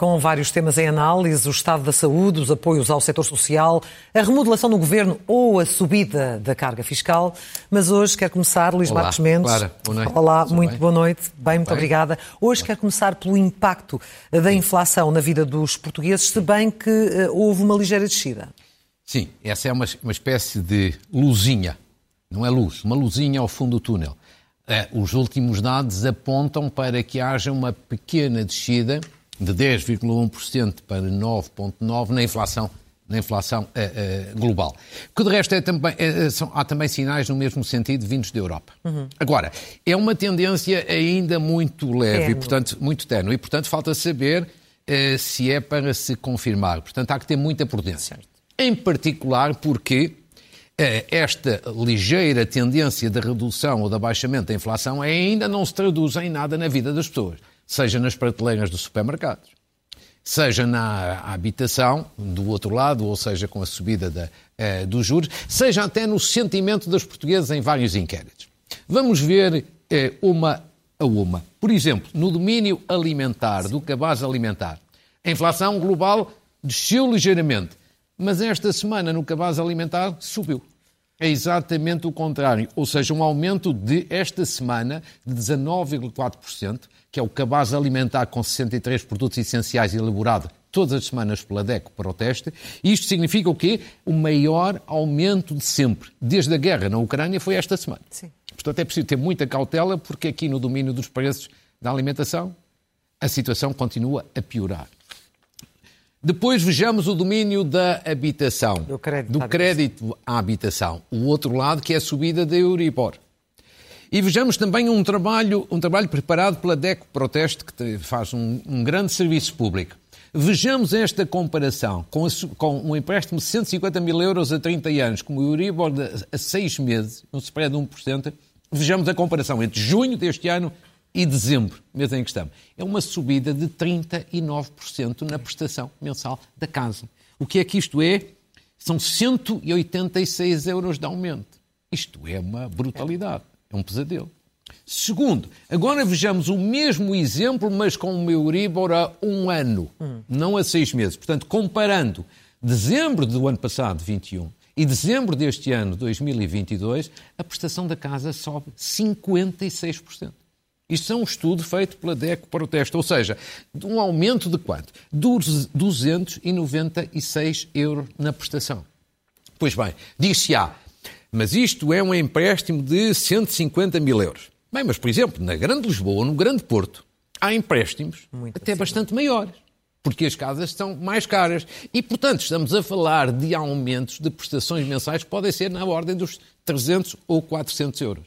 com vários temas em análise: o estado da saúde, os apoios ao setor social, a remodelação do governo ou a subida da carga fiscal. Mas hoje quer começar, Luís Olá, Marcos Mendes. Clara, boa noite. Olá, Tudo muito bem? boa noite. Bem, muito Bem? obrigada. Hoje quer começar pelo impacto da inflação na vida dos portugueses, se bem que eh, houve uma ligeira descida. Sim, essa é uma, uma espécie de luzinha, não é luz, uma luzinha ao fundo do túnel. Eh, Os últimos dados apontam para que haja uma pequena descida de 10,1% para 9,9% na inflação, na inflação eh, eh, global. Que de resto é também, eh, são- há também sinais no mesmo sentido vindos da Europa. Agora, é uma tendência ainda muito leve e, portanto, muito ténue. E, portanto, falta saber eh, se é para se confirmar. Portanto, há que ter muita prudência. Em particular porque esta ligeira tendência de redução ou de abaixamento da inflação ainda não se traduz em nada na vida das pessoas, seja nas prateleiras dos supermercados, seja na habitação, do outro lado, ou seja com a subida da, eh, dos juros, seja até no sentimento dos portugueses em vários inquéritos. Vamos ver eh, uma a uma. Por exemplo, no domínio alimentar, do cabaz alimentar, a inflação global desceu ligeiramente, mas esta semana no cabaz alimentar subiu. É exatamente o contrário, ou seja, um aumento de esta semana de 19,4%, que é o cabaz alimentar com 63 produtos essenciais elaborado todas as semanas pela DECO para o teste. E isto significa o quê? O maior aumento de sempre. Desde a guerra na Ucrânia foi esta semana. Sim. Portanto, é preciso ter muita cautela, porque aqui no domínio dos preços da alimentação, a situação continua a piorar. Depois vejamos o domínio da habitação. Do crédito Do à crédito à habitação. O outro lado, que é a subida da Euribor. E vejamos também um trabalho, um trabalho preparado pela DECO Proteste, que faz um, um grande serviço público. Vejamos esta comparação com, a com um empréstimo de 150 mil euros a 30 anos, como o Euribor de, a 6 meses, um spread de 1%. Vejamos a comparação entre junho deste ano e dezembro, mês em que estamos. É uma subida de 39% na prestação mensal da casa. O que é que isto é? São 186 euros de aumento. Isto é uma brutalidade, é um pesadelo. Segundo, agora vejamos o mesmo exemplo, mas com o Euribor a um ano, não a seis meses. Portanto, comparando dezembro do ano passado, 21, e dezembro deste ano, 2022, a prestação da casa sobe 56%. Isto é um estudo feito pela DECO Proteste, ou seja, de um aumento de quanto? Dos 296 euros na prestação. Pois bem, diz-se-á, mas isto é um empréstimo de 150 mil euros. Bem, mas, por exemplo, na Grande Lisboa, no Grande Porto, há empréstimos Muito até bastante maiores, porque as casas são mais caras. E, portanto, estamos a falar de aumentos de prestações mensais que podem ser na ordem dos 300 ou 400 euros.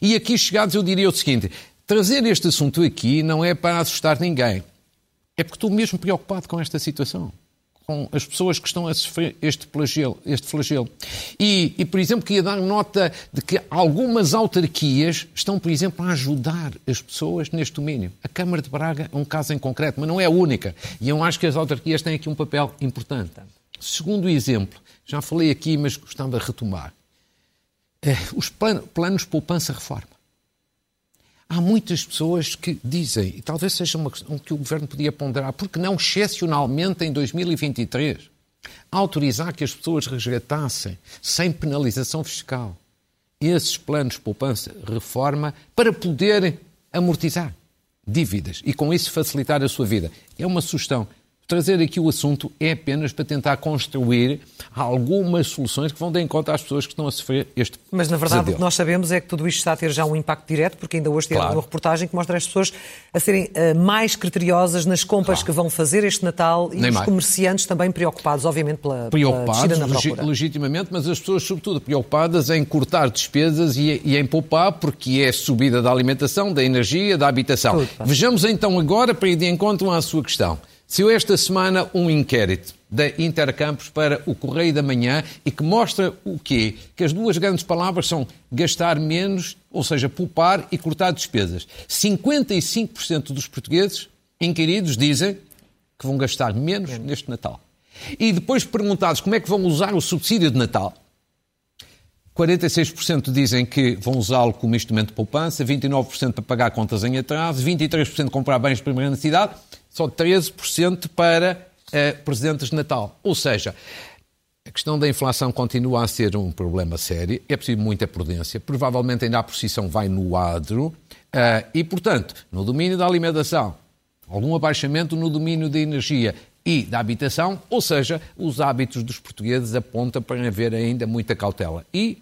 E aqui chegados eu diria o seguinte, trazer este assunto aqui não é para assustar ninguém. É porque estou mesmo preocupado com esta situação. Com as pessoas que estão a sofrer este flagelo. Este flagelo. E, e, por exemplo, queria dar nota de que algumas autarquias estão, por exemplo, a ajudar as pessoas neste domínio. A Câmara de Braga é um caso em concreto, mas não é a única. E eu acho que as autarquias têm aqui um papel importante. Segundo exemplo, já falei aqui, mas gostava de retomar. Eh, Os plan- planos poupança-reforma. Há muitas pessoas que dizem, e talvez seja uma questão que o Governo podia ponderar, porque não excepcionalmente em 2023, autorizar que as pessoas resgatassem, sem penalização fiscal, esses planos de poupança-reforma para poderem amortizar dívidas e com isso facilitar a sua vida. É uma sugestão. Trazer aqui o assunto é apenas para tentar construir algumas soluções que vão de encontro às pessoas que estão a sofrer este Mas, na verdade, o que nós sabemos é que tudo isto está a ter já um impacto direto, porque ainda hoje Claro. uma reportagem que mostra as pessoas a serem eh, mais criteriosas nas compras Claro. que vão fazer este Natal e Nem os mais. comerciantes também preocupados, obviamente, pela, pela preocupados descida na procura. legitimamente, mas as pessoas, sobretudo, preocupadas em cortar despesas e, e em poupar, porque é subida da alimentação, da energia, da habitação. Tudo. Vejamos então agora, para ir de encontro à sua questão. Saiu esta semana um inquérito da Intercampos para o Correio da Manhã e que mostra o quê? Que as duas grandes palavras são gastar menos, ou seja, poupar e cortar despesas. 55% dos portugueses inquiridos dizem que vão gastar menos neste Natal. E depois perguntados como é que vão usar o subsídio de Natal, 46% dizem que vão usá-lo como instrumento de poupança, 29% para pagar contas em atraso, 23% comprar bens de primeira necessidade, Só 13% para uh, presentes de Natal. Ou seja, a questão da inflação continua a ser um problema sério, é preciso muita prudência, provavelmente ainda a posição vai no adro, uh, e, portanto, no domínio da alimentação, algum abaixamento no domínio da energia e da habitação, ou seja, os hábitos dos portugueses apontam para haver ainda muita cautela. E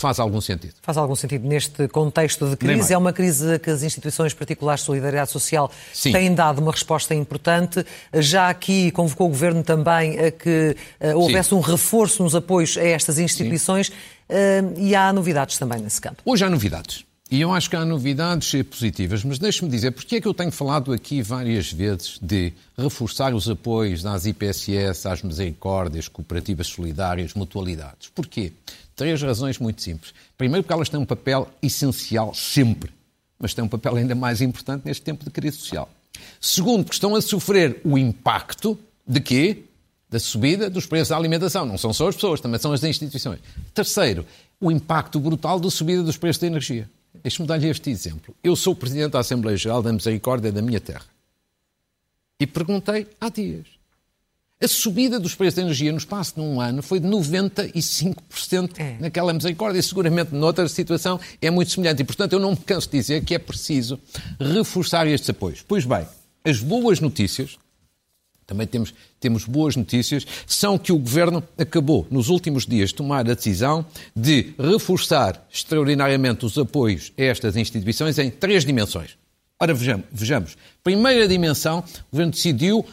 faz algum sentido. Faz algum sentido neste contexto de crise. É uma crise que as instituições particulares de solidariedade social Sim. têm dado uma resposta importante. Já aqui convocou o Governo também a que uh, houvesse Sim. um reforço nos apoios a estas instituições uh, e há novidades também nesse campo. Hoje há novidades. E eu acho que há novidades positivas, mas deixe-me dizer, porque é que eu tenho falado aqui várias vezes de reforçar os apoios às IPSS, às misericórdias, cooperativas solidárias, mutualidades? Porquê? Três razões muito simples. Primeiro, porque elas têm um papel essencial sempre, mas têm um papel ainda mais importante neste tempo de crise social. Segundo, porque estão a sofrer o impacto de quê? Da subida dos preços da alimentação. Não são só as pessoas, também são as instituições. Terceiro, o impacto brutal da subida dos preços da energia. Deixe-me dar-lhe este exemplo. Eu sou presidente da Assembleia Geral da Misericórdia da minha terra. E perguntei há dias. A subida dos preços da energia no espaço de um ano foi de 95% é. naquela misericórdia e seguramente noutra situação é muito semelhante. E, portanto, eu não me canso de dizer que é preciso reforçar estes apoios. Pois bem, as boas notícias também temos, temos boas notícias, são que o Governo acabou, nos últimos dias, de tomar a decisão de reforçar extraordinariamente os apoios a estas instituições em três dimensões. Ora, vejamos. vejamos. Primeira dimensão, o Governo decidiu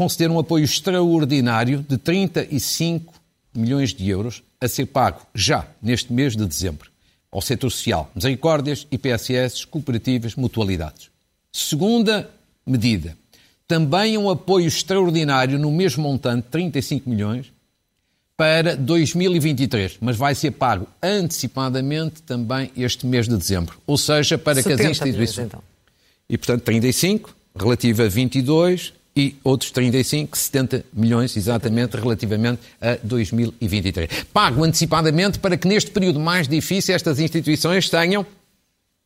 conceder um apoio extraordinário de 35 milhões de euros a ser pago já neste mês de dezembro ao setor social, misericórdias, IPSS, cooperativas, mutualidades. Segunda medida, também um apoio extraordinário no mesmo montante, 35 milhões, para 2023, mas vai ser pago antecipadamente também este mês de dezembro. Ou seja, para que as instituições. Milhões, então. E, portanto, 35, relativa a 22 e outros 35, 70 milhões exatamente relativamente a 2023. Pago antecipadamente para que neste período mais difícil estas instituições tenham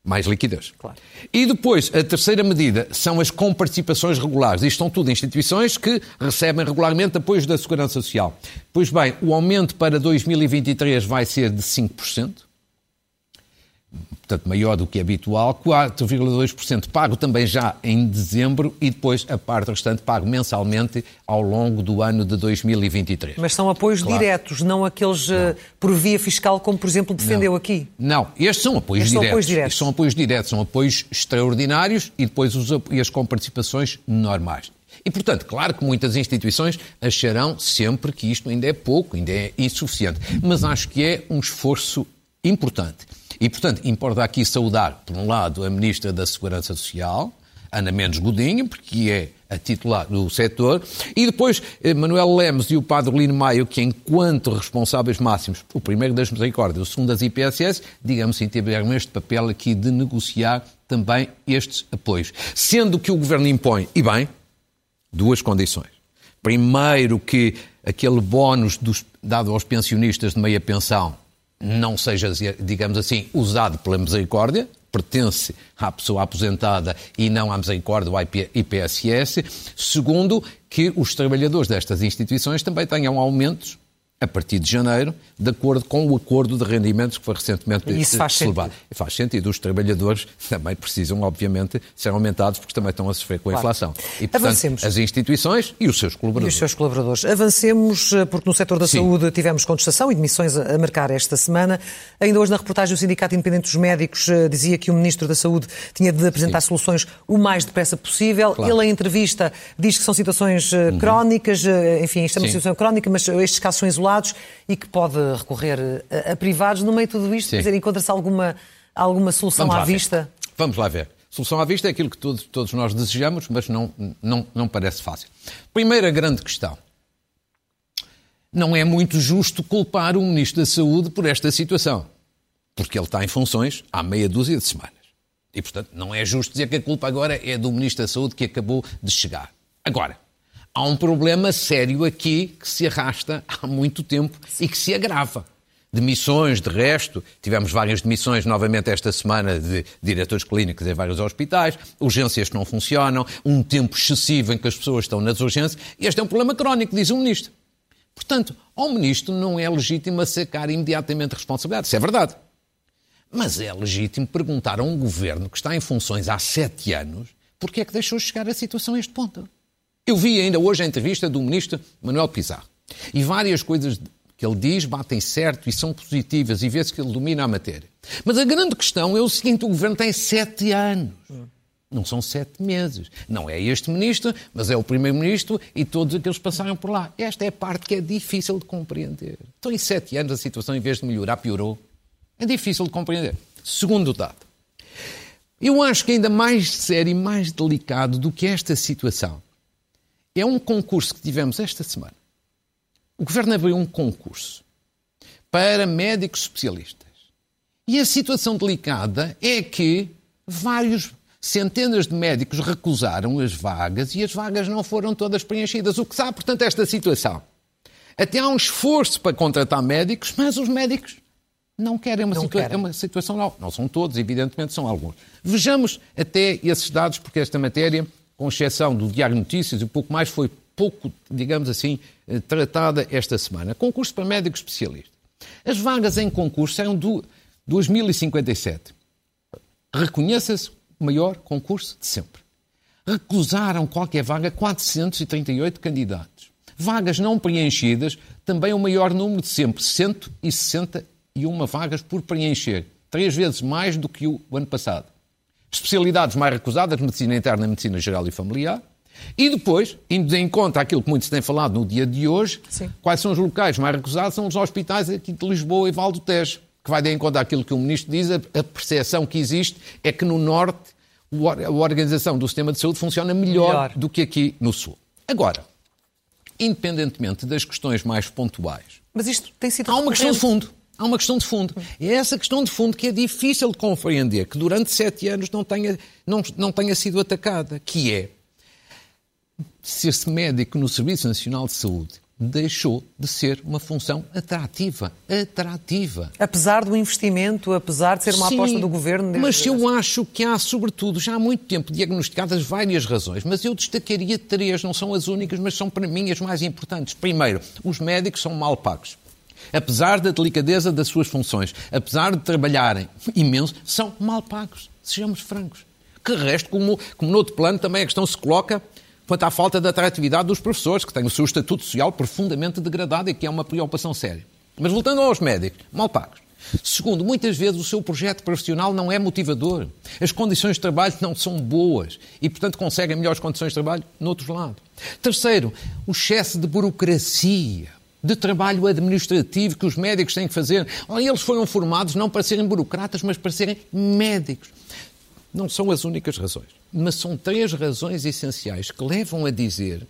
mais liquidez. Claro. E depois, a terceira medida são as comparticipações regulares. Isto são tudo instituições que recebem regularmente apoios da Segurança Social. Pois bem, o aumento para 2023 vai ser de 5% portanto maior do que habitual, 4,2% pago também já em dezembro e depois a parte restante pago mensalmente ao longo do ano de 2023. Mas são apoios claro. diretos, não aqueles eh, não. por via fiscal, como por exemplo defendeu não. aqui? Não, estes são apoios, estes diretos. São apoios diretos. Estes são apoios diretos, são apoios extraordinários e depois os, e as comparticipações normais. E, portanto, claro que muitas instituições acharão sempre que isto ainda é pouco, ainda é insuficiente. Mas acho que é um esforço importante. E, portanto, importa aqui saudar, por um lado, a Ministra da Segurança Social, Ana Mendes Godinho, porque é a titular do setor, e depois eh, Manuel Lemos e o Padre Lino Maio, que enquanto responsáveis máximos, o primeiro das misericórdias, o segundo das IPSS, digamos assim, tiveram este papel aqui de negociar também estes apoios. Sendo que o Governo impõe, e bem, duas condições. Primeiro, que aquele bónus dos, dado aos pensionistas de meia pensão não seja, digamos assim, usado pela misericórdia, pertence à pessoa aposentada e não à misericórdia à IPSS. Segundo, que os trabalhadores destas instituições também tenham aumentos a partir de janeiro, de acordo com o acordo de rendimentos que foi recentemente Isso faz celebrado. Sentido. Faz sentido. Os trabalhadores também precisam, obviamente, ser aumentados porque também estão a sofrer com a claro. inflação. E, portanto, Avancemos. as instituições e os seus colaboradores. E os seus colaboradores. Avancemos, eh, porque no setor da Sim. saúde tivemos contestação e demissões a marcar esta semana. Ainda hoje, na reportagem, o Sindicato Independente dos Médicos eh, dizia que o Ministro da Saúde tinha de apresentar Sim. soluções o mais depressa possível. Claro. Ele, em entrevista, diz que são situações eh, uhum. crónicas, enfim, isto é uma Sim. situação crónica, mas estes casos são isolados e que pode recorrer a, a privados. No meio de tudo isto, encontra-se alguma, alguma solução à vista? Ver. Vamos lá ver. Solução à vista é aquilo que todos, todos nós desejamos, mas não, não, não parece fácil. Primeira grande questão. Não é muito justo culpar o Ministro da Saúde por esta situação, porque ele está em funções há meia dúzia de semanas. E, portanto, não é justo dizer que a culpa agora é do Ministro da Saúde que acabou de chegar. Agora, há um problema sério aqui que se arrasta há muito tempo e que se agrava. Demissões, de resto, tivemos várias demissões novamente esta semana de diretores clínicos em vários hospitais, urgências que não funcionam, um tempo excessivo em que as pessoas estão nas urgências. E este é um problema crónico, diz o Ministro. Portanto, ao Ministro não é legítimo sacar imediatamente responsabilidade. Isso é verdade. Mas é legítimo perguntar a um governo que está em funções há sete anos porque é que deixou chegar a situação a este ponto. Eu vi ainda hoje a entrevista do Ministro Manuel Pizarro. E várias coisas que ele diz batem certo e são positivas e vê-se que ele domina a matéria. Mas a grande questão é o seguinte: o governo tem sete anos. Não são sete meses. Não é este ministro, mas é o primeiro-ministro e todos aqueles que passaram por lá. Esta é a parte que é difícil de compreender. Então, em sete anos, a situação, em vez de melhorar, piorou. É difícil de compreender. Segundo dado. Eu acho que ainda mais sério e mais delicado do que esta situação é um concurso que tivemos esta semana o governo abriu um concurso para médicos especialistas. E a situação delicada é que vários centenas de médicos recusaram as vagas e as vagas não foram todas preenchidas. O que sabe, portanto, esta situação? Até há um esforço para contratar médicos, mas os médicos não querem uma, não situa querem. uma situação não. Não são todos, evidentemente são alguns. Vejamos até esses dados, porque esta matéria, com exceção do Diário Notícias e pouco mais, foi pouco, digamos assim, eh, tratada esta semana. Concurso para médico especialista. As vagas em concurso são do 2057. Reconheça-se o maior concurso de sempre. Recusaram qualquer vaga 438 candidatos. Vagas não preenchidas, também o maior número de sempre, 161 vagas por preencher. Três vezes mais do que o ano passado. Especialidades mais recusadas, medicina interna, medicina geral e familiar. E depois, indo em conta aquilo que muito se tem falado no dia de hoje, Sim. quais são os locais mais recusados? São os hospitais aqui de Lisboa e Val do Tejo, que vai de em conta aquilo que o Ministro diz, a, percepção que existe é que no Norte a organização do sistema de saúde funciona melhor, melhor. do que aqui no Sul. Agora, independentemente das questões mais pontuais, mas isto tem sido há uma questão de fundo. Há uma questão de fundo. É essa questão de fundo que é difícil de compreender, que durante sete anos não tenha, não, não tenha sido atacada, que é ser-se médico no Serviço Nacional de Saúde deixou de ser uma função atrativa. Atrativa. Apesar do investimento, apesar de ser uma Sim, aposta do governo. Mas eu acho que há, sobretudo, já há muito tempo diagnosticadas várias razões, mas eu destacaria três, não são as únicas, mas são para mim as mais importantes. Primeiro, os médicos são mal pagos. Apesar da delicadeza das suas funções, apesar de trabalharem imenso, são mal pagos. Sejamos francos. Que resto, como, como no outro plano, também a questão se coloca quanto à falta de atratividade dos professores, que têm o seu estatuto social profundamente degradado e que é uma preocupação séria. Mas voltando aos médicos, mal pagos. Segundo, muitas vezes o seu projeto profissional não é motivador. As condições de trabalho não são boas e, portanto, conseguem melhores condições de trabalho no outro lado. Terceiro, o excesso de burocracia, de trabalho administrativo que os médicos têm que fazer. Eles foram formados não para serem burocratas, mas para serem médicos. Não são as únicas razões, mas são três razões essenciais que levam a dizer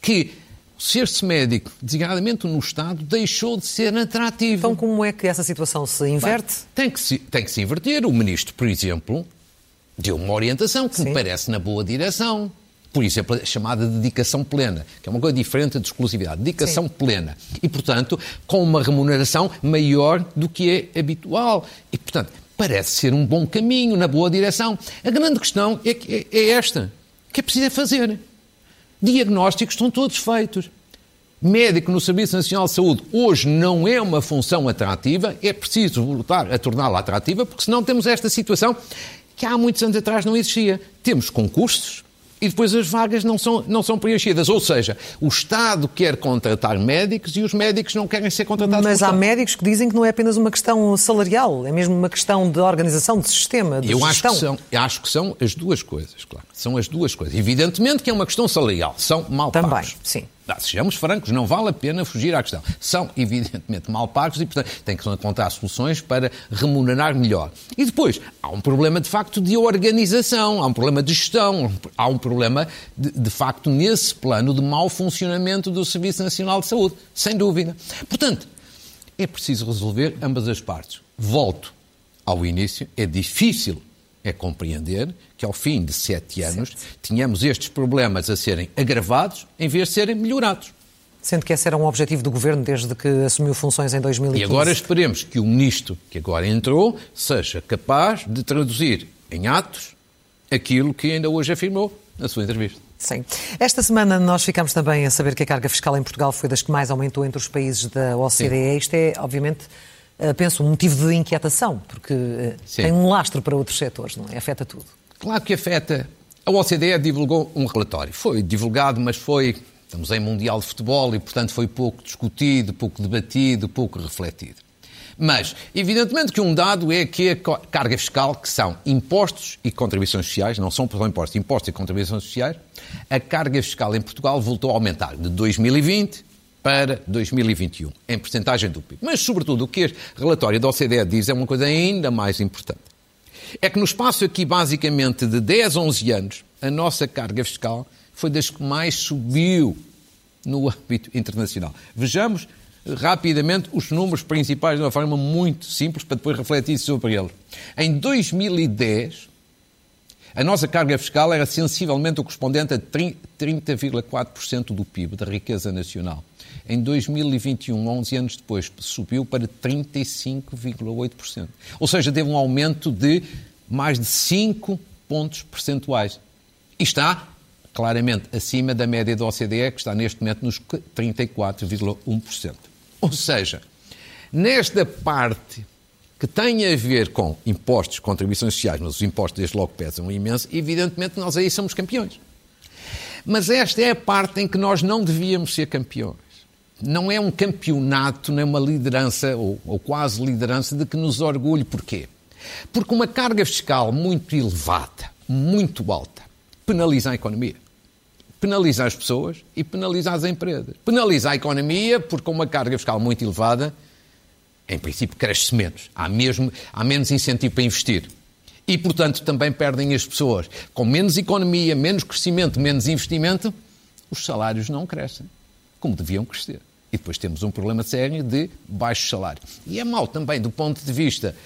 que ser-se médico, designadamente no Estado, deixou de ser atrativo. Então, como é que essa situação se inverte? Bem, tem, que se, tem que se inverter. O Ministro, por exemplo, deu uma orientação que Sim. me parece na boa direção. Por exemplo, a chamada dedicação plena, que é uma coisa diferente de exclusividade. Dedicação Sim. plena. E, portanto, com uma remuneração maior do que é habitual. E, portanto, parece ser um bom caminho, na boa direção. A grande questão é, é, é esta: o que é preciso é fazer. Diagnósticos estão todos feitos. Médico no Serviço Nacional de Saúde hoje não é uma função atrativa, é preciso voltar a torná-la atrativa, porque senão temos esta situação que há muitos anos atrás não existia. Temos concursos, e depois as vagas não são, não são preenchidas. Ou seja, o Estado quer contratar médicos e os médicos não querem ser contratados. Mas há médicos que dizem que não é apenas uma questão salarial, é mesmo uma questão de organização, de sistema, de Eu gestão. Acho que, são, acho que são as duas coisas, claro. São as duas coisas. Evidentemente que é uma questão salarial. São mal Também, pagos. Também, sim. Não, sejamos francos, não vale a pena fugir à questão. São, evidentemente, mal pagos e, portanto, tem que encontrar soluções para remunerar melhor. E depois, há um problema, de facto, de organização, há um problema de gestão, há um problema, de, de facto, nesse plano de mau funcionamento do Serviço Nacional de Saúde, sem dúvida. Portanto, é preciso resolver ambas as partes. Volto ao início, é difícil é compreender que ao fim de sete anos certo. tínhamos estes problemas a serem agravados em vez de serem melhorados. Sendo que esse era um objetivo do Governo desde que assumiu funções em 2015. E agora esperemos que o Ministro que agora entrou seja capaz de traduzir em atos aquilo que ainda hoje afirmou na sua entrevista. Sim. Esta semana nós ficamos também a saber que a carga fiscal em Portugal foi das que mais aumentou entre os países da OCDE. Sim. Isto é, obviamente, penso, um motivo de inquietação, porque eh, Sim. tem um lastro para outros setores, não é? Afeta tudo. Claro que afeta. A OCDE divulgou um relatório. Foi divulgado, mas foi. Estamos em Mundial de Futebol e, portanto, foi pouco discutido, pouco debatido, pouco refletido. Mas, evidentemente que um dado é que a carga fiscal, que são impostos e contribuições sociais, não são só impostos, impostos e contribuições sociais, a carga fiscal em Portugal voltou a aumentar de 2020 para 2021, em percentagem do PIB. Mas, sobretudo, o que o relatório da OCDE diz é uma coisa ainda mais importante. É que no espaço aqui, basicamente, de 10, 11 anos, a nossa carga fiscal foi das que mais subiu no âmbito internacional. Vejamos rapidamente os números principais de uma forma muito simples para depois refletir sobre eles. Em 2010, a nossa carga fiscal era sensivelmente o correspondente a 30,4% do PIB, da riqueza nacional. Em 2021, 11 anos depois, subiu para 35,8%. Ou seja, teve um aumento de mais de 5 pontos percentuais. E está claramente acima da média da OCDE, que está neste momento nos 34,1%. Ou seja, nesta parte que tem a ver com impostos, contribuições sociais, mas os impostos desde logo pesam imenso, evidentemente nós aí somos campeões. Mas esta é a parte em que nós não devíamos ser campeões não é um campeonato, nem uma liderança, ou, ou quase liderança, de que nos orgulhe. Porquê? Porque uma carga fiscal muito elevada, muito alta, penaliza a economia. Penaliza as pessoas e penaliza as empresas. Penaliza a economia porque uma carga fiscal muito elevada, em princípio, cresce menos. Há, mesmo, há menos incentivo para investir. E, portanto, também perdem as pessoas. Com menos economia, menos crescimento, menos investimento, os salários não crescem como deviam crescer. E depois temos um problema sério de baixo salário. E é mau também do ponto de vista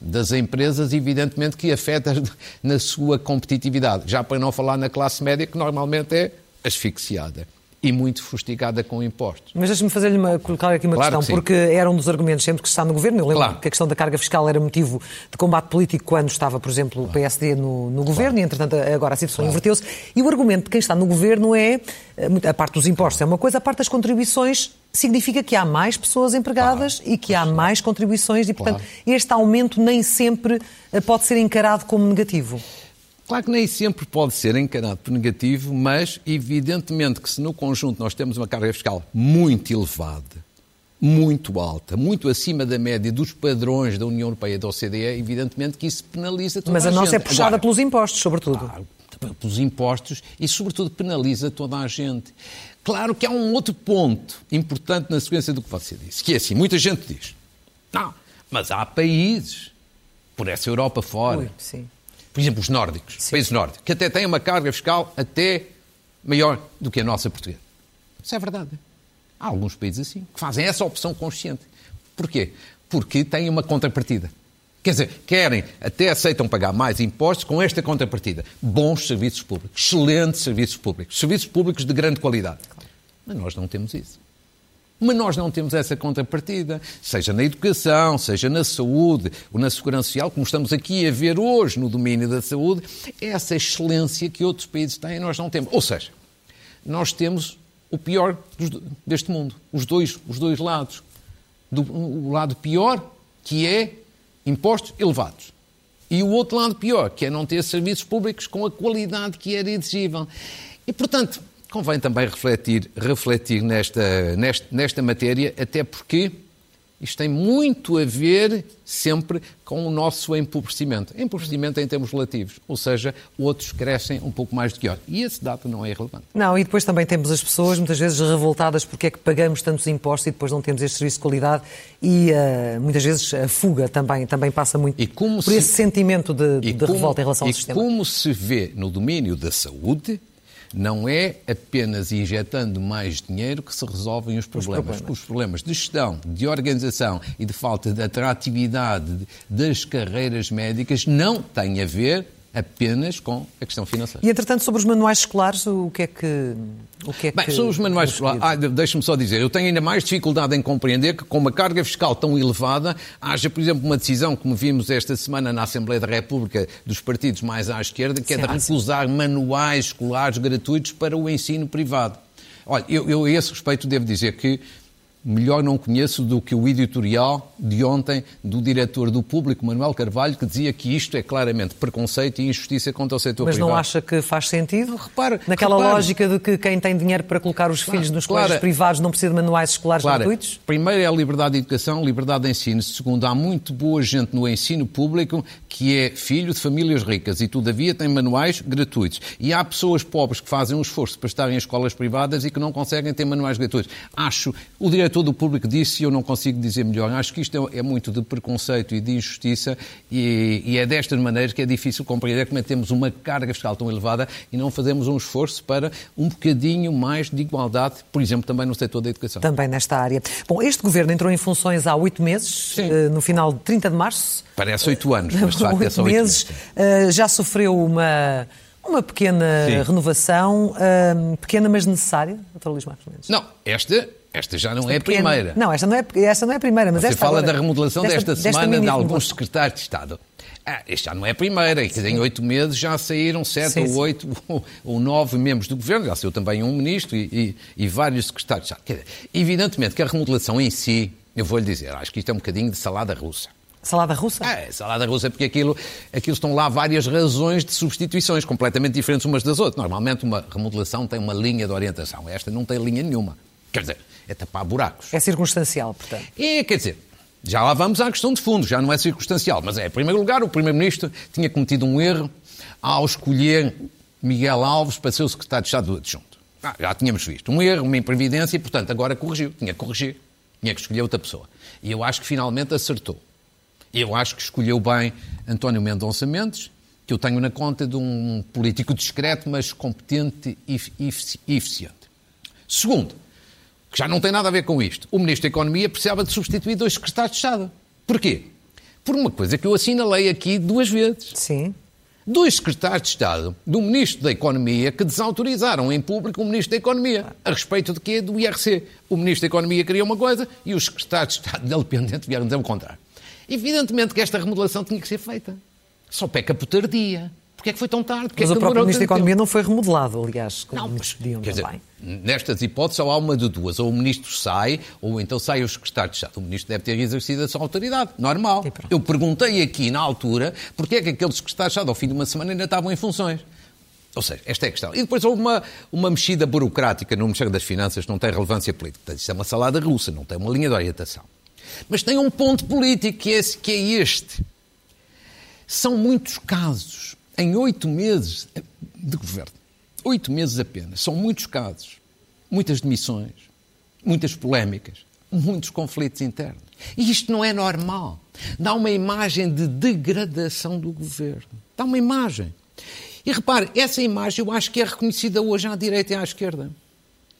das empresas, evidentemente que afeta na sua competitividade. Já para não falar na classe média, que normalmente é asfixiada e muito fustigada com impostos. Mas deixe-me fazer-lhe uma, colocar aqui uma claro questão, que porque era um dos argumentos sempre que se está no governo. Eu lembro claro. que a questão da carga fiscal era motivo de combate político quando estava, por exemplo, claro. o PSD no, no governo claro. e, entretanto, agora a situação inverteu-se. E o argumento de quem está no governo é, a parte dos impostos é uma coisa, a parte das contribuições significa que há mais pessoas empregadas e que há mais contribuições e, portanto, este aumento nem sempre eh, pode ser encarado como negativo. Claro que nem sempre pode ser encarado por negativo, mas evidentemente que se no conjunto nós temos uma carga fiscal muito elevada, muito alta, muito acima da média dos padrões da União Europeia e da OCDE, evidentemente que isso penaliza toda mas a, a gente. Mas a nossa é puxada Agora, pelos impostos, sobretudo. Claro, pelos impostos e, sobretudo, penaliza toda a gente. Claro que há um outro ponto importante na sequência do que você disse, que é assim, muita gente diz, não, mas há países, por essa Europa fora, Ui, por exemplo, os nórdicos, Sim. países nórdicos, que até têm uma carga fiscal até maior do que a nossa portuguesa. Isso é verdade. Há alguns países assim que fazem essa opção consciente. Porquê? Porque têm uma contrapartida. Quer dizer, querem, até aceitam pagar mais impostos com esta contrapartida. Bons serviços públicos, excelentes serviços públicos, serviços públicos de grande qualidade. Mas nós não temos isso. Mas nós não temos essa contrapartida, seja na educação, seja na saúde ou na segurança social, como estamos aqui a ver hoje no domínio da saúde, essa excelência que outros países têm nós não temos. Ou seja, nós temos o pior deste mundo, os dois, os dois lados. Do, o lado pior, que é impostos elevados. E o outro lado pior, que é não ter serviços públicos com a qualidade que era exigível. E, portanto, convém também refletir, refletir nesta, nesta, nesta matéria, até porque isto tem muito a ver sempre com o nosso empobrecimento. Empobrecimento em termos relativos, ou seja, outros crescem um pouco mais do que outros. E esse dado não é relevante. Não, e depois também temos as pessoas muitas vezes revoltadas porque é que pagamos tantos impostos e depois não temos este serviço de qualidade e uh, muitas vezes a fuga também, também passa muito por se, esse sentimento de, de como, revolta em relação ao e sistema. E como se vê no domínio da saúde, não é apenas injetando mais dinheiro que se resolvem os problemas. Os problemas, os problemas de gestão, de organização e de falta de atratividade das carreiras médicas não têm a ver apenas com a questão financeira. E, entretanto, sobre os manuais escolares, o que é que. O que é Bem, que sobre os manuais escolares, ah, deixa-me só dizer, eu tenho ainda mais dificuldade em compreender que, com uma carga fiscal tão elevada, haja, por exemplo, uma decisão, como vimos esta semana na Assembleia da República, dos partidos mais à esquerda, que é de recusar manuais escolares gratuitos para o ensino privado. Olha, eu, eu a esse respeito devo dizer que melhor não conheço do que o editorial de ontem do diretor do Público, Manuel Carvalho, que dizia que isto é claramente preconceito e injustiça contra o setor Mas privado. Mas não acha que faz sentido? Repare, Naquela repare. lógica de que quem tem dinheiro para colocar os filhos nos claro. colégios privados não precisa de manuais escolares claro. gratuitos? Primeiro é a liberdade de educação, liberdade de ensino. Segundo, há muito boa gente no ensino público que é filho de famílias ricas e, todavia, tem manuais gratuitos. E há pessoas pobres que fazem um esforço para estarem em escolas privadas e que não conseguem ter manuais gratuitos. Acho, o diretor do público disse, e eu não consigo dizer melhor, acho que isto é, é muito de preconceito e de injustiça e, e é destas maneiras que é difícil compreender como é que temos uma carga fiscal tão elevada e não fazemos um esforço para um bocadinho mais de igualdade, por exemplo, também no setor da educação. Também nesta área. Bom, este governo entrou em funções há oito meses, uh, no final de 30 de março. Parece oito anos, mas facto é oito meses. meses. Uh, já sofreu uma uma pequena Sim. renovação, uh, pequena mas necessária, Dr. Luís Marcos Mendes. Não, esta, esta já não esta é a primeira. Não, esta não é, esta não é a primeira, mas Você esta fala agora, da remodelação desta, desta semana de alguns secretários de Estado. Ah, esta já não é a primeira, e em oito meses já saíram sete Sim, ou sim. oito ou, nove membros do governo, já saiu também um ministro e, e, e vários secretários de Estado. Dizer, evidentemente que a remodelação em si, eu vou-lhe dizer, acho que isto é um bocadinho de salada russa. Salada russa? É salada russa, porque aquilo, aquilo estão lá várias razões de substituições completamente diferentes umas das outras. Normalmente uma remodelação tem uma linha de orientação. Esta não tem linha nenhuma. Quer dizer, é tapar buracos. É circunstancial, portanto. É, quer dizer, já lá vamos à questão de fundo, já não é circunstancial. Mas é, em primeiro lugar, o Primeiro-Ministro tinha cometido um erro ao escolher Miguel Alves para ser o secretário de Estado adjunto. Ah, já tínhamos visto. Um erro, uma imprevidência e, portanto, agora corrigiu. Tinha que corrigir. Tinha que escolher outra pessoa. E eu acho que finalmente acertou. Eu acho que escolheu bem António Mendonça Mendes, que eu tenho na conta de um político discreto, mas competente e eficiente. Segundo, que já não tem nada a ver com isto, o Ministro da Economia precisava de substituir dois secretários de Estado. Porquê? Por uma coisa que eu assinalei aqui duas vezes. Sim. Dois secretários de Estado do Ministro da Economia que desautorizaram em público o Ministro da Economia, a respeito de quê? Do IRC. O Ministro da Economia queria uma coisa e os secretários de Estado dele dependente vieram dizer o contrário. Evidentemente que esta remodelação tinha que ser feita. Só peca por tardia. Porquê é que foi tão tarde? Porquê Mas é o próprio Ministro da Economia tempo? não foi remodelado, aliás, como Não, pediam quer também. dizer, nestas hipóteses só há uma de duas. Ou o Ministro sai, ou então sai o secretário de Estado. O Ministro deve ter exercido a sua autoridade. Normal. Eu perguntei aqui, na altura, porquê é que aqueles secretários de Estado, ao fim de uma semana, ainda estavam em funções. Ou seja, esta é a questão. E depois houve uma, uma mexida burocrática no Ministério das Finanças que não tem relevância política. Isto é uma salada russa, não tem uma linha de orientação. Mas tem um ponto político que é, esse- que é este. São muitos casos em oito meses de governo. Oito meses apenas. São muitos casos. Muitas demissões. Muitas polémicas. Muitos conflitos internos. E isto não é normal. Dá uma imagem de degradação do governo. Dá uma imagem. E repare, essa imagem eu acho que é reconhecida hoje à direita e à esquerda.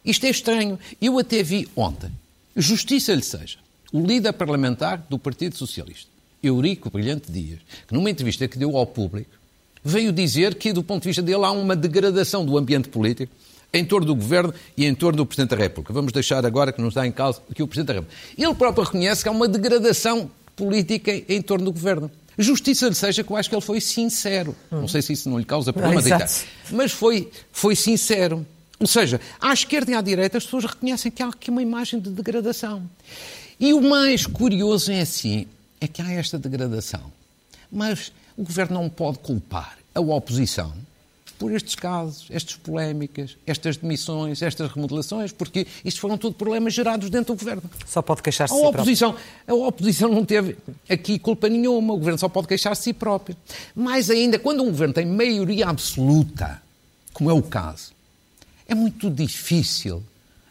Isto é estranho. Eu até vi ontem, justiça lhe seja, o líder parlamentar do Partido Socialista, Eurico Brilhante Dias, que numa entrevista que deu ao público, veio dizer que, do ponto de vista dele, há uma degradação do ambiente político em torno do Governo e em torno do Presidente da República. Vamos deixar agora que não está em causa aqui o Presidente da República. Ele próprio reconhece que há uma degradação política em torno do Governo. Justiça lhe seja que eu acho que ele foi sincero. Não sei se isso não lhe causa problemas, Exato. e tal. mas foi, foi sincero. Ou seja, à esquerda e à direita as pessoas reconhecem que há aqui uma imagem de degradação. E o mais curioso é assim, é que há esta degradação. Mas o governo não pode culpar a oposição por estes casos, estas polémicas, estas demissões, estas remodelações, porque isto foram tudo problemas gerados dentro do governo. Só pode queixar-se A si próprio. oposição, a oposição não teve aqui culpa nenhuma, o governo só pode queixar de si próprio. Mais ainda, quando um governo tem maioria absoluta, como é o caso, é muito difícil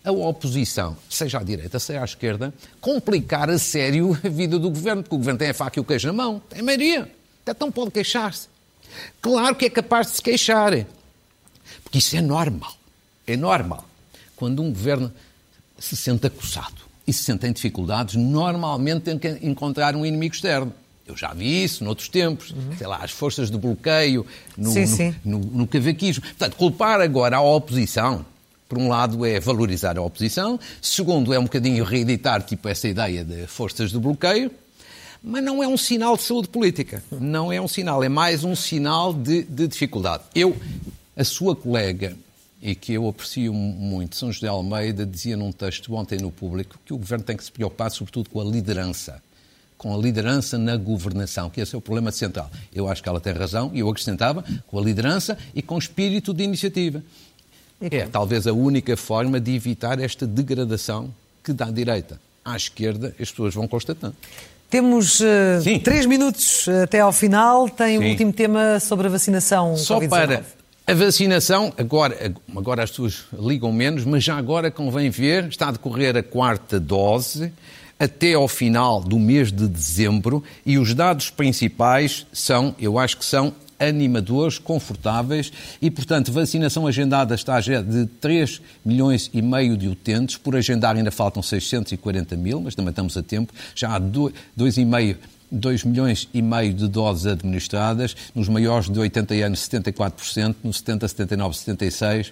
a oposição, seja à direita, seja à esquerda, complicar a sério a vida do governo, porque o governo tem a faca e o queijo na mão, tem maioria, então pode queixar-se. Claro que é capaz de se queixar, porque isso é normal. É normal. Quando um governo se sente acossado e se sente em dificuldades, normalmente tem que encontrar um inimigo externo. Eu já vi isso noutros tempos, uhum. sei lá, as forças de bloqueio no, sim, no, sim. no, no cavaquismo. Portanto, culpar agora a oposição, por um lado é valorizar a oposição, segundo é um bocadinho reeditar tipo essa ideia de forças de bloqueio, mas não é um sinal de saúde política. Não é um sinal, é mais um sinal de, de dificuldade. Eu, a sua colega, e que eu aprecio muito, São José Almeida, dizia num texto ontem no público que o governo tem que se preocupar sobretudo com a liderança com a liderança na governação, que esse é o problema central. Eu acho que ela tem razão, e eu acrescentava, com a liderança e com o espírito de iniciativa. É talvez a única forma de evitar esta degradação que da direita à esquerda as pessoas vão constatando. Temos uh, três minutos até ao final. Tem o um último tema sobre a vacinação. Só para a vacinação, agora, agora as pessoas ligam menos, mas já agora convém ver, está a decorrer a quarta dose até ao final do mês de dezembro e os dados principais são, eu acho que são animadores, confortáveis e, portanto, vacinação agendada está de 3 milhões e meio de utentes, por agendar ainda faltam 640 mil, mas também estamos a tempo, já há 2,5 2 milhões e meio de doses administradas, nos maiores de 80 anos 74%, nos 70, 79, 76%,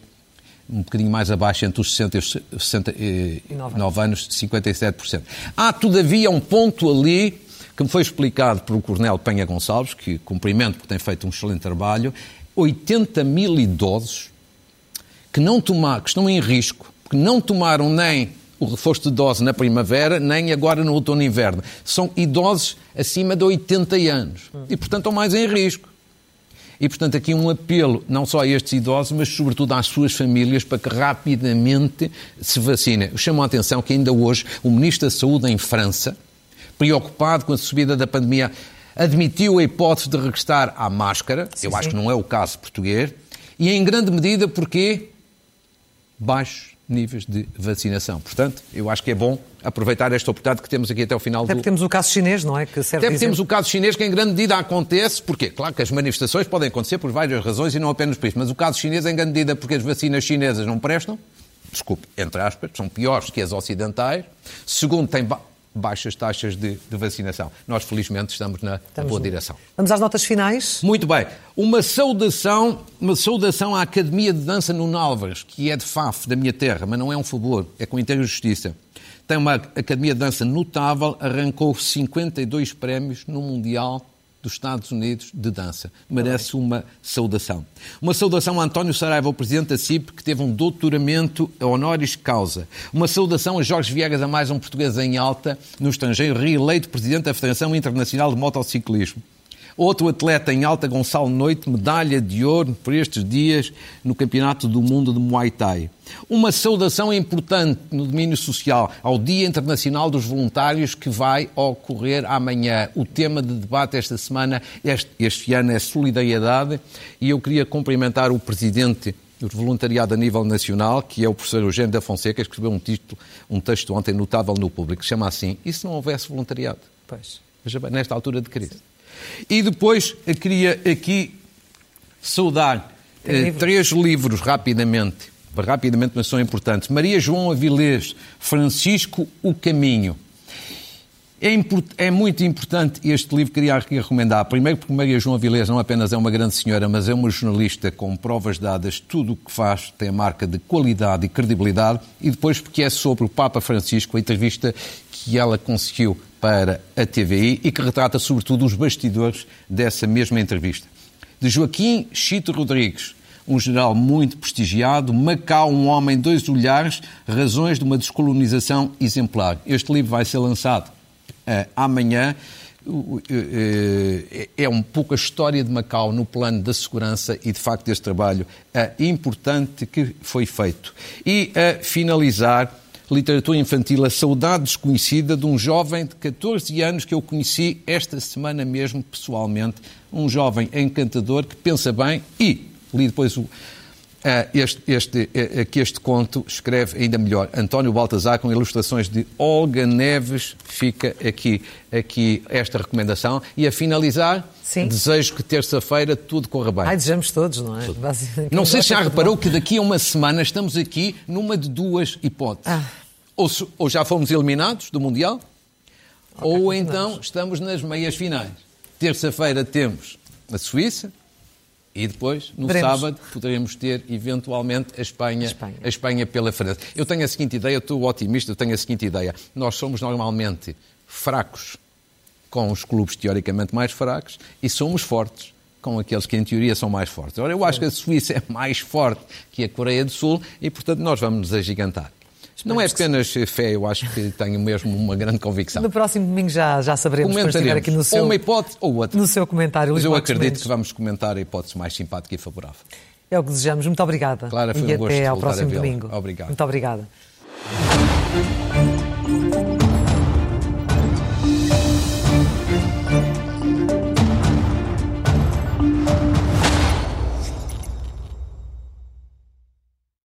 um bocadinho mais abaixo entre os 60 e os 69 anos, 57%. Há, todavia, um ponto ali que me foi explicado pelo Coronel Penha Gonçalves, que cumprimento porque tem feito um excelente trabalho, 80 mil idosos que, não tomar, que estão em risco, que não tomaram nem o reforço de dose na primavera, nem agora no outono e inverno. São idosos acima de 80 anos e, portanto, estão mais em risco. E, portanto, aqui um apelo não só a estes idosos, mas sobretudo às suas famílias para que rapidamente se vacinem. Chamo a atenção que ainda hoje o Ministro da Saúde em França, preocupado com a subida da pandemia, admitiu a hipótese de regressar à máscara. Sim, Eu sim. acho que não é o caso português. E em grande medida porque baixos níveis de vacinação. Portanto, eu acho que é bom aproveitar esta oportunidade que temos aqui até o final até do... temos o caso chinês, não é? Que serve até temos o caso chinês que em grande medida acontece, porque claro que as manifestações podem acontecer por várias razões e não apenas por isso, mas o caso chinês em grande medida porque as vacinas chinesas não prestam, desculpe, entre aspas, são piores que as ocidentais. Segundo, tem baixas taxas de, de, vacinação. Nós, felizmente, estamos na, estamos boa no... direção. Vamos às notas finais. Muito bem. Uma saudação, uma saudação à Academia de Dança no Álvares, que é de Faf, da minha terra, mas não é um favor, é com inteira justiça. Tem uma Academia de Dança notável, arrancou 52 prémios no Mundial dos Estados Unidos de dança. Merece uma saudação. Uma saudação a António Saraiva, o presidente da CIP, que teve um doutoramento honoris causa. Uma saudação a Jorge Viegas, a mais um português em alta no estrangeiro, reeleito presidente da Federação Internacional de Motociclismo. Outro atleta em alta, Gonçalo Noite, medalha de ouro por estes dias no Campeonato do Mundo de Muay Thai. Uma saudação importante no domínio social ao Dia Internacional dos Voluntários que vai ocorrer amanhã. O tema de debate esta semana, este, este ano, é solidariedade e eu queria cumprimentar o Presidente do voluntariado a nível nacional, que é o professor Eugênio da Fonseca, que escreveu um, título, um texto ontem notável no público, que chama assim, e se não houvesse voluntariado? Pois. Veja bem, nesta altura de crise. E depois queria aqui saudar eh, três livros rapidamente, rapidamente, mas são importantes. Maria João Avilés, Francisco, O Caminho. É, import, é, muito importante este livro, queria aqui recomendar. Primeiro, porque Maria João Avilés não apenas é uma grande senhora, mas é uma jornalista com provas dadas, tudo o que faz tem a marca de qualidade e credibilidade. E depois, porque é sobre o Papa Francisco, a entrevista que ela conseguiu para a TVI e que retrata, sobretudo, os bastidores dessa mesma entrevista. De Joaquim Chito Rodrigues, um general muito prestigiado, Macau, um homem, dois olhares, razões de uma descolonização exemplar. Este livro vai ser lançado uh, amanhã. Uh, é um pouco a história de Macau no plano da segurança e, de facto, deste trabalho importante que foi feito. E, a finalizar, literatura infantil A Saudade Desconhecida de um jovem de 14 anos que eu conheci esta semana mesmo pessoalmente. Um jovem encantador que pensa bem e li depois o, este, este, uh, aqui este conto escreve ainda melhor. António Baltazar, com ilustrações de Olga Neves, fica aqui, aqui esta recomendação. E a finalizar, Sim. desejo que terça-feira tudo corra bem. Ai, desejamos todos, não é? Não sei se já reparou que daqui a uma semana estamos aqui numa de duas hipóteses. Ah. Ou, ou, já fomos eliminados do Mundial, okay, ou então estamos nas meias finais. Terça-feira temos a Suíça, e depois, no Veremos. sábado, poderemos ter, eventualmente, a Espanha, Espanha. a Espanha pela frente. Eu tenho a seguinte ideia, estou otimista, eu tenho a seguinte ideia. Nós somos normalmente fracos com os clubes teoricamente mais fracos e somos fortes com aqueles que, em teoria, são mais fortes. Ora, eu acho que a Suíça é mais forte que a Coreia do Sul e, portanto, nós vamos nos agigantar. Não é apenas fé, eu acho que tenho mesmo uma grande convicção. No próximo domingo já, já saberemos, depois estiver aqui no seu, ou uma hipótese ou outra. no seu comentário. Mas Luís eu Marcos acredito Mendes. que vamos comentar a hipótese mais simpática e favorável. É o que desejamos. Muito obrigada. Clara, foi e um gosto até ao próximo domingo. Obrigado. Muito obrigada.